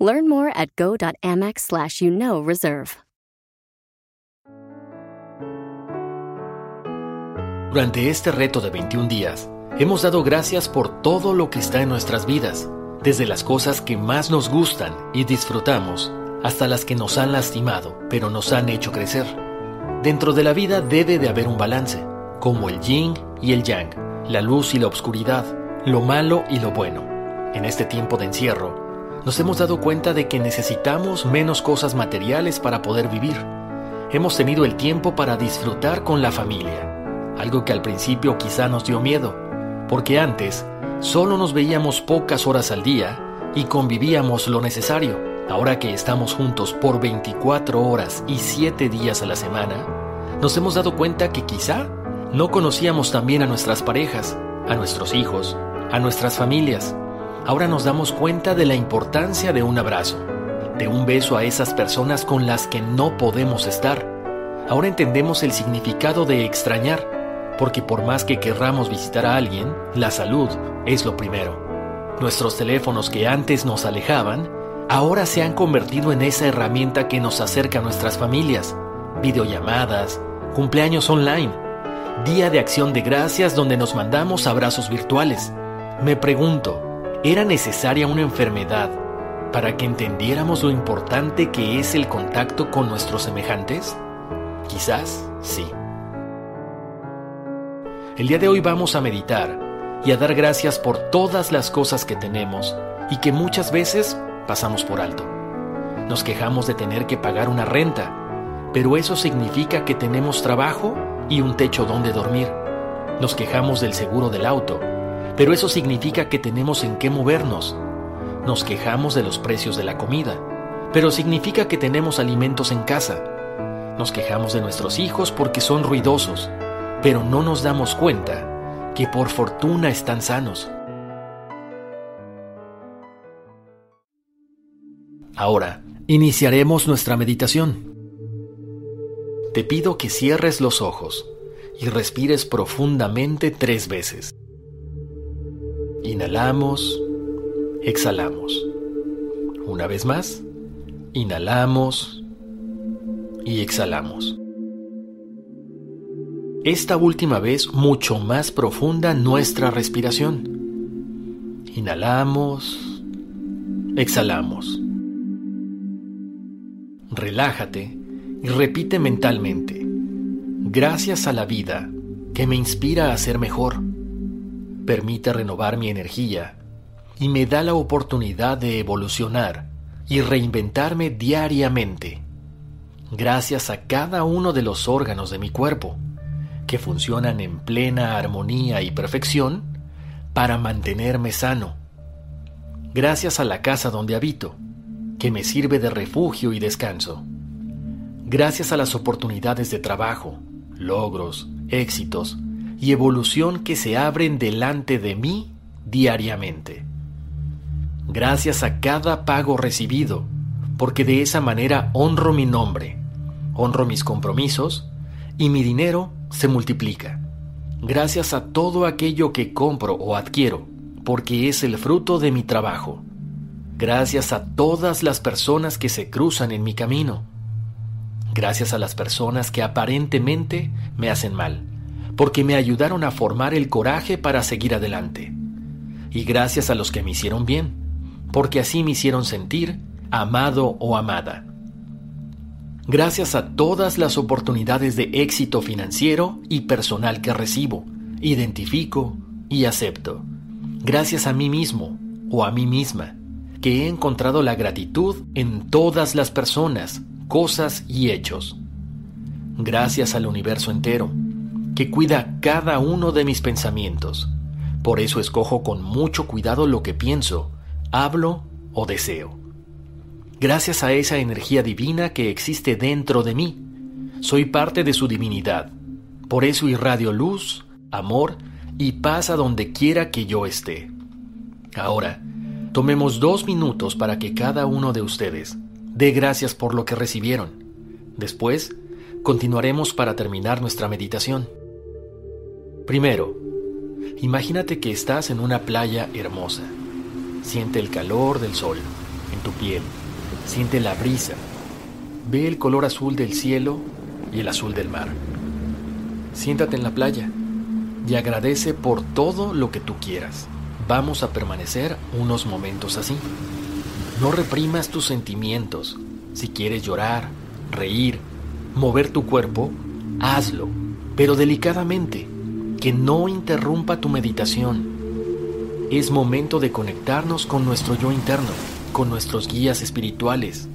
Learn more at go.amex slash you know reserve. Durante este reto de 21 días, hemos dado gracias por todo lo que está en nuestras vidas, desde las cosas que más nos gustan y disfrutamos, hasta las que nos han lastimado, pero nos han hecho crecer. Dentro de la vida debe de haber un balance, como el yin y el yang, la luz y la oscuridad, lo malo y lo bueno. En este tiempo de encierro, nos hemos dado cuenta de que necesitamos menos cosas materiales para poder vivir. Hemos tenido el tiempo para disfrutar con la familia, algo que al principio quizá nos dio miedo, porque antes solo nos veíamos pocas horas al día y convivíamos lo necesario. Ahora que estamos juntos por 24 horas y 7 días a la semana, nos hemos dado cuenta que quizá no conocíamos también a nuestras parejas, a nuestros hijos, a nuestras familias. Ahora nos damos cuenta de la importancia de un abrazo, de un beso a esas personas con las que no podemos estar. Ahora entendemos el significado de extrañar porque por más que querramos visitar a alguien, la salud es lo primero. Nuestros teléfonos que antes nos alejaban, ahora se han convertido en esa herramienta que nos acerca a nuestras familias. Videollamadas, cumpleaños online, día de acción de gracias donde nos mandamos abrazos virtuales. Me pregunto, ¿era necesaria una enfermedad para que entendiéramos lo importante que es el contacto con nuestros semejantes? Quizás sí. El día de hoy vamos a meditar y a dar gracias por todas las cosas que tenemos y que muchas veces pasamos por alto. Nos quejamos de tener que pagar una renta, pero eso significa que tenemos trabajo y un techo donde dormir. Nos quejamos del seguro del auto, pero eso significa que tenemos en qué movernos. Nos quejamos de los precios de la comida, pero significa que tenemos alimentos en casa. Nos quejamos de nuestros hijos porque son ruidosos, pero no nos damos cuenta que por fortuna están sanos. Ahora, iniciaremos nuestra meditación. Te pido que cierres los ojos y respires profundamente tres veces. Inhalamos, exhalamos. Una vez más, inhalamos y exhalamos esta última vez mucho más profunda nuestra respiración. Inhalamos, exhalamos. Relájate y repite mentalmente, gracias a la vida que me inspira a ser mejor, permite renovar mi energía y me da la oportunidad de evolucionar y reinventarme diariamente, gracias a cada uno de los órganos de mi cuerpo que funcionan en plena armonía y perfección para mantenerme sano. Gracias a la casa donde habito, que me sirve de refugio y descanso. Gracias a las oportunidades de trabajo, logros, éxitos y evolución que se abren delante de mí diariamente. Gracias a cada pago recibido, porque de esa manera honro mi nombre, honro mis compromisos y mi dinero se multiplica. Gracias a todo aquello que compro o adquiero, porque es el fruto de mi trabajo. Gracias a todas las personas que se cruzan en mi camino. Gracias a las personas que aparentemente me hacen mal, porque me ayudaron a formar el coraje para seguir adelante. Y gracias a los que me hicieron bien, porque así me hicieron sentir amado o amada. Gracias a todas las oportunidades de éxito financiero y personal que recibo, identifico y acepto. Gracias a mí mismo o a mí misma, que he encontrado la gratitud en todas las personas, cosas y hechos. Gracias al universo entero, que cuida cada uno de mis pensamientos. Por eso escojo con mucho cuidado lo que pienso, hablo o deseo. gracias a esa energía divina que existe dentro de mí. Soy parte de su divinidad. Por eso irradio luz, amor y paz a donde quiera que yo esté. Ahora, tomemos dos minutos para que cada uno de ustedes dé gracias por lo que recibieron. Después, continuaremos para terminar nuestra meditación. Primero, imagínate que estás en una playa hermosa. Siente el calor del sol en tu piel. Siente la brisa. Ve el color azul del cielo y el azul del mar. Siéntate en la playa y agradece por todo lo que tú quieras. Vamos a permanecer unos momentos así. No reprimas tus sentimientos. Si quieres llorar, reír, mover tu cuerpo, hazlo, pero delicadamente, que no interrumpa tu meditación. Es momento de conectarnos con nuestro yo interno, con nuestros guías espirituales.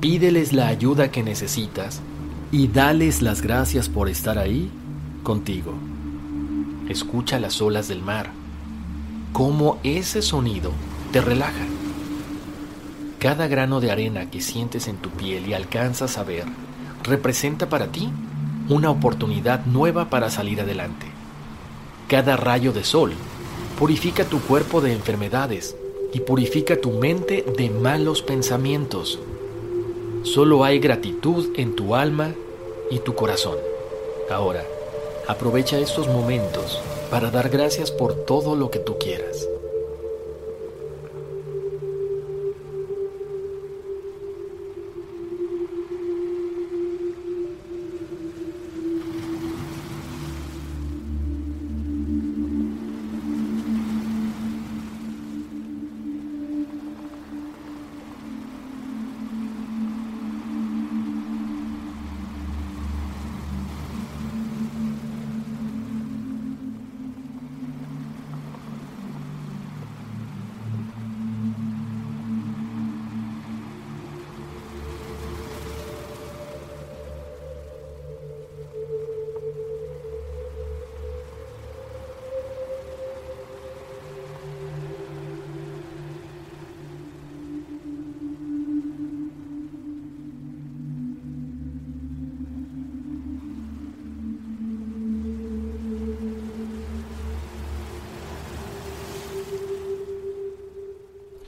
Pídeles la ayuda que necesitas y dales las gracias por estar ahí contigo. Escucha las olas del mar, cómo ese sonido te relaja. Cada grano de arena que sientes en tu piel y alcanzas a ver representa para ti una oportunidad nueva para salir adelante. Cada rayo de sol purifica tu cuerpo de enfermedades y purifica tu mente de malos pensamientos. Solo hay gratitud en tu alma y tu corazón. Ahora, aprovecha estos momentos para dar gracias por todo lo que tú quieras.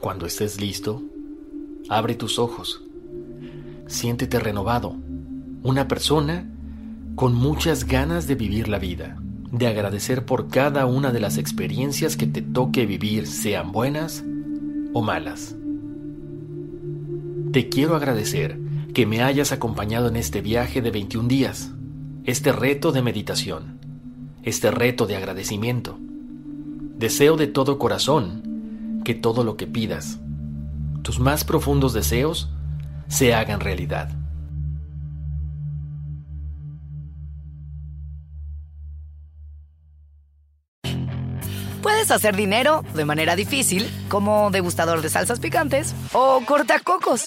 Cuando estés listo, abre tus ojos. Siéntete renovado, una persona con muchas ganas de vivir la vida, de agradecer por cada una de las experiencias que te toque vivir, sean buenas o malas. Te quiero agradecer que me hayas acompañado en este viaje de 21 días, este reto de meditación, este reto de agradecimiento. Deseo de todo corazón que todo lo que pidas, tus más profundos deseos, se hagan realidad. Puedes hacer dinero de manera difícil, como degustador de salsas picantes, o cortacocos,